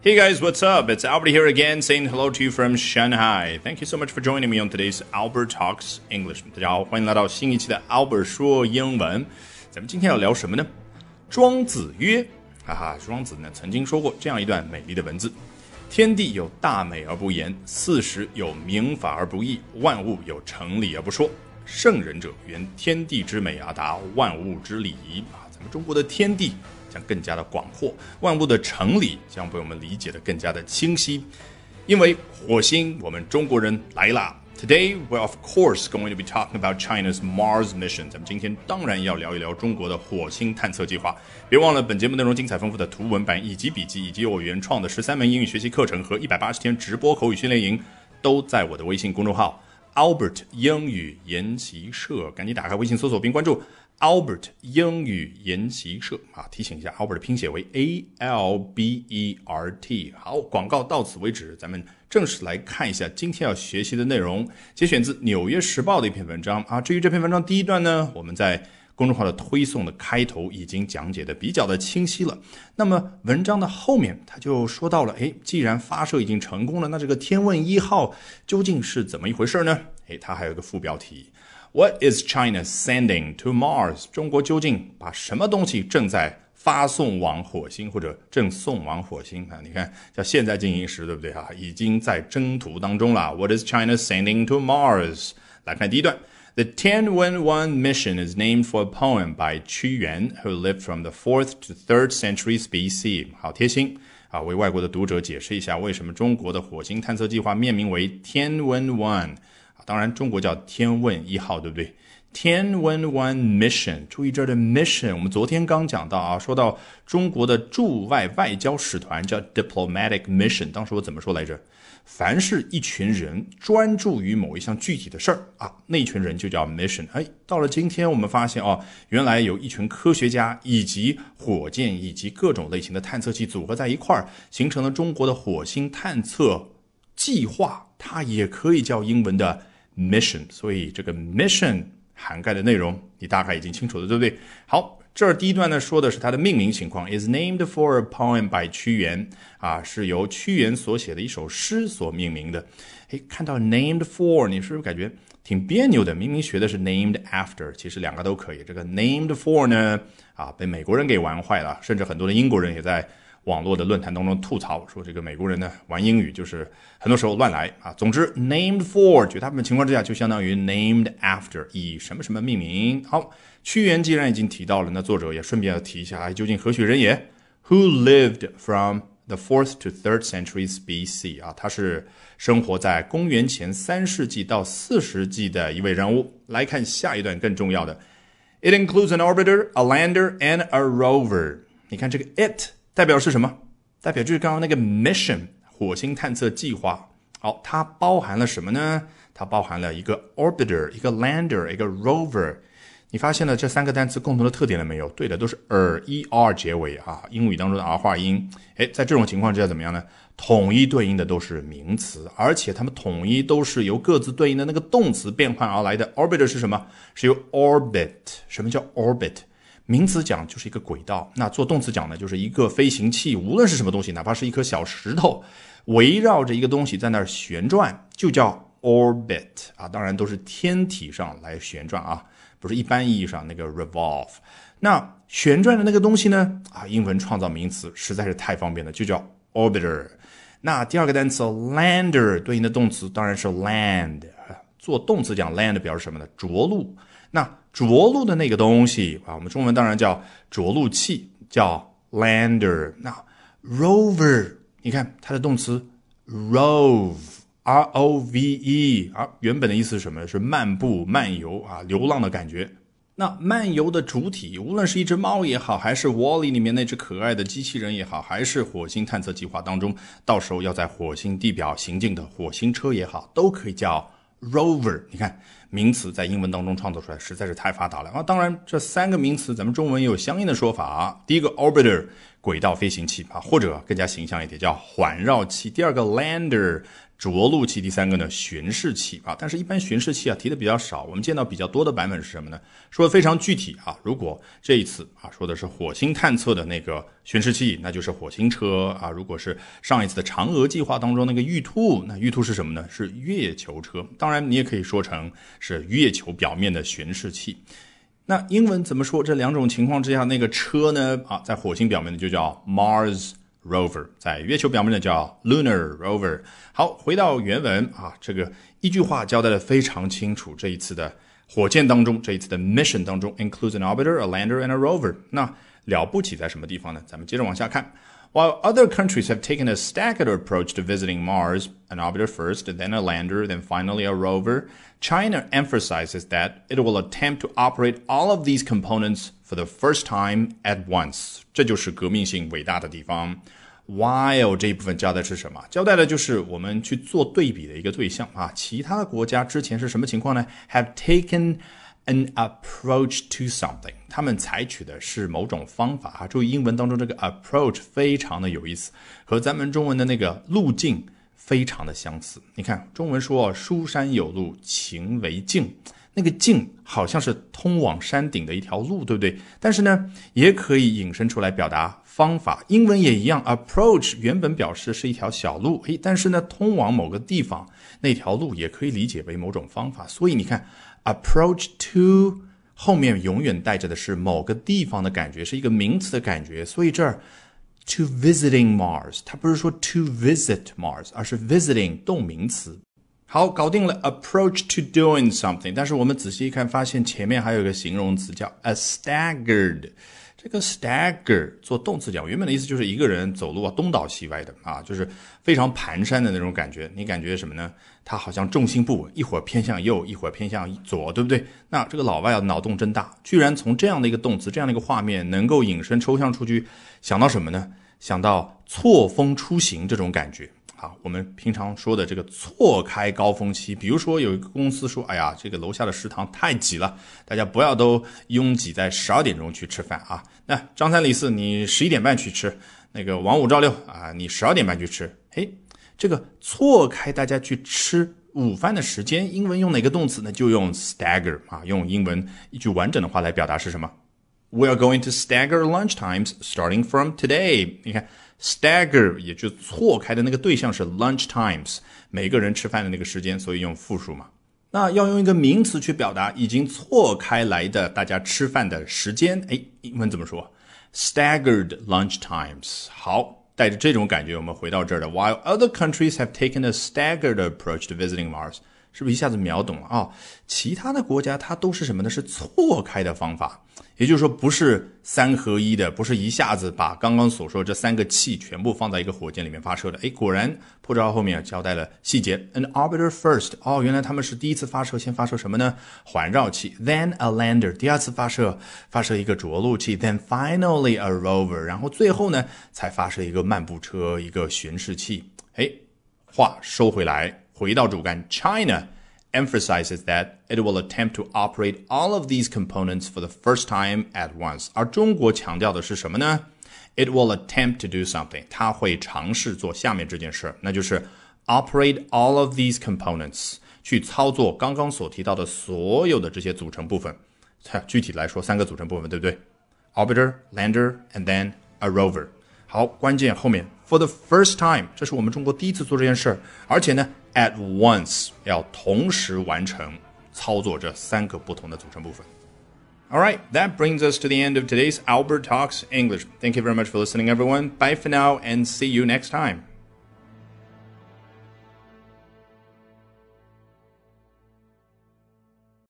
Hey guys, what's up? It's Albert here again, saying hello to you from Shanghai. Thank you so much for joining me on today's Albert Talks English. 大家好，欢迎来到新一期的 Albert 说英文。咱们今天要聊什么呢？庄子曰，哈哈，庄子呢曾经说过这样一段美丽的文字：天地有大美而不言，四时有明法而不议，万物有成理而不说。圣人者，原天地之美而达万物之理啊！咱们中国的天地。更加的广阔，万物的成理将被我们理解的更加的清晰。因为火星，我们中国人来啦。Today we're of course going to be talking about China's Mars mission。咱们今天当然要聊一聊中国的火星探测计划。别忘了，本节目内容精彩丰富的图文版以及笔记，以及我原创的十三门英语学习课程和一百八十天直播口语训练营，都在我的微信公众号 Albert 英语研习社。赶紧打开微信搜索并关注。Albert 英语研习社啊，提醒一下，Albert 的拼写为 A L B E R T。好，广告到此为止，咱们正式来看一下今天要学习的内容，节选自《纽约时报》的一篇文章啊。至于这篇文章第一段呢，我们在公众号的推送的开头已经讲解的比较的清晰了。那么文章的后面他就说到了，哎，既然发射已经成功了，那这个天问一号究竟是怎么一回事呢？哎，它还有个副标题。What is China sending to Mars？中国究竟把什么东西正在发送往火星，或者正送往火星啊？你看，叫现在进行时，对不对啊？已经在征途当中了。What is China sending to Mars？来看第一段：The Tianwen-1 mission is named for a poem by Qu Yuan, who lived from the fourth to third centuries BC。好贴心啊！为外国的读者解释一下，为什么中国的火星探测计划命名为 Tianwen-1。当然，中国叫天问一号，对不对？天问 One Mission，注意这儿的 Mission，我们昨天刚讲到啊，说到中国的驻外外交使团叫 Diplomatic Mission，当时我怎么说来着？凡是一群人专注于某一项具体的事儿啊，那群人就叫 Mission。哎，到了今天，我们发现哦，原来有一群科学家以及火箭以及各种类型的探测器组合在一块儿，形成了中国的火星探测计划，它也可以叫英文的。mission，所以这个 mission 涵盖的内容你大概已经清楚了，对不对？好，这儿第一段呢说的是它的命名情况，is named for a poem by 屈原啊，是由屈原所写的一首诗所命名的。哎，看到 named for，你是不是感觉挺别扭的？明明学的是 named after，其实两个都可以。这个 named for 呢，啊，被美国人给玩坏了，甚至很多的英国人也在。网络的论坛当中吐槽说，这个美国人呢玩英语就是很多时候乱来啊。总之，named for 绝大部分情况之下就相当于 named after，以什么什么命名。好，屈原既然已经提到了，那作者也顺便要提一下，究竟何许人也？Who lived from the fourth to third centuries BC？啊，他是生活在公元前三世纪到四世纪的一位人物。来看下一段更重要的，It includes an orbiter, a lander, and a rover。你看这个 it。代表是什么？代表就是刚刚那个 mission 火星探测计划。好，它包含了什么呢？它包含了一个 orbiter、一个 lander、一个 rover。你发现了这三个单词共同的特点了没有？对的，都是 er e r 结尾啊，英语当中的 r 化音。哎，在这种情况之下怎么样呢？统一对应的都是名词，而且它们统一都是由各自对应的那个动词变换而来的。orbiter 是什么？是由 orbit。什么叫 orbit？名词讲就是一个轨道，那做动词讲呢，就是一个飞行器，无论是什么东西，哪怕是一颗小石头，围绕着一个东西在那儿旋转，就叫 orbit 啊。当然都是天体上来旋转啊，不是一般意义上那个 revolve。那旋转的那个东西呢，啊，英文创造名词实在是太方便了，就叫 orbiter。那第二个单词 lander 对应的动词当然是 land，做动词讲 land 表示什么呢？着陆。那着陆的那个东西啊，我们中文当然叫着陆器，叫 lander。那 rover，你看它的动词 rove，r o v e，啊，原本的意思是什么？是漫步、漫游啊，流浪的感觉。那漫游的主体，无论是一只猫也好，还是 Wally 里面那只可爱的机器人也好，还是火星探测计划当中到时候要在火星地表行进的火星车也好，都可以叫 rover。你看。名词在英文当中创作出来实在是太发达了啊！当然，这三个名词咱们中文也有相应的说法。啊第一个 orbiter 轨道飞行器啊，或者更加形象一点叫环绕器；第二个 lander 着陆器，第三个呢巡视器啊。但是，一般巡视器啊提的比较少，我们见到比较多的版本是什么呢？说的非常具体啊。如果这一次啊说的是火星探测的那个巡视器，那就是火星车啊。如果是上一次的嫦娥计划当中那个玉兔，那玉兔是什么呢？是月球车。当然，你也可以说成是月球表面的巡视器。那英文怎么说？这两种情况之下，那个车呢？啊，在火星表面的就叫 Mars。Rover 在月球表面的叫 Lunar Rover。好，回到原文啊，这个一句话交代的非常清楚。这一次的火箭当中，这一次的 mission 当中，includes an orbiter, a lander, and a rover。那了不起在什么地方呢？咱们接着往下看。While other countries have taken a staggered approach to visiting Mars, an orbiter first, then a lander, then finally a rover, China emphasizes that it will attempt to operate all of these components for the first time at once。这就是革命性伟大的地方。While 这一部分交代是什么？交代的就是我们去做对比的一个对象啊。其他的国家之前是什么情况呢？Have taken an approach to something，他们采取的是某种方法啊。注意英文当中这个 approach 非常的有意思，和咱们中文的那个路径非常的相似。你看中文说书山有路勤为径。那个径好像是通往山顶的一条路，对不对？但是呢，也可以引申出来表达方法。英文也一样，approach 原本表示是一条小路，诶，但是呢，通往某个地方那条路也可以理解为某种方法。所以你看，approach to 后面永远带着的是某个地方的感觉，是一个名词的感觉。所以这儿 to visiting Mars，它不是说 to visit Mars，而是 visiting 动名词。好，搞定了 approach to doing something。但是我们仔细一看，发现前面还有一个形容词叫 a staggered。这个 stagger 做动词讲，原本的意思就是一个人走路啊东倒西歪的啊，就是非常蹒跚的那种感觉。你感觉什么呢？他好像重心不稳，一会儿偏向右，一会儿偏向左，对不对？那这个老外啊脑洞真大，居然从这样的一个动词、这样的一个画面，能够引申抽象出去，想到什么呢？想到错峰出行这种感觉。啊，我们平常说的这个错开高峰期，比如说有一个公司说，哎呀，这个楼下的食堂太挤了，大家不要都拥挤在十二点钟去吃饭啊。那张三李四，你十一点半去吃；那个王五赵六啊，你十二点半去吃。嘿，这个错开大家去吃午饭的时间，英文用哪个动词呢？就用 stagger 啊，用英文一句完整的话来表达是什么？We are going to stagger lunch times starting from today。你看。Stagger 也就错开的那个对象是 lunch times，每个人吃饭的那个时间，所以用复数嘛。那要用一个名词去表达已经错开来的大家吃饭的时间，哎，英文怎么说？Staggered lunch times。好，带着这种感觉，我们回到这儿的。While other countries have taken a staggered approach to visiting Mars，是不是一下子秒懂了啊？其他的国家它都是什么呢？是错开的方法。也就是说，不是三合一的，不是一下子把刚刚所说这三个气全部放在一个火箭里面发射的。哎，果然破招后面交代了细节。An orbiter first，哦，原来他们是第一次发射，先发射什么呢？环绕器。Then a lander，第二次发射发射一个着陆器。Then finally a rover，然后最后呢才发射一个漫步车，一个巡视器。哎，话收回来，回到主干，China。emphasizes that it will attempt to operate all of these components for the first time at once. 而中国强调的是什么呢？It will attempt to do something. 它会尝试做下面这件事，那就是 operate all of these components，去操作刚刚所提到的所有的这些组成部分。具体来说，三个组成部分，对不对？Orbiter, lander, and then a rover. 好，关键后面 for the first time，这是我们中国第一次做这件事儿，而且呢 ，at once 要同时完成操作这三个不同的组成部分。All right, that brings us to the end of today's Albert Talks English. Thank you very much for listening, everyone. Bye for now, and see you next time.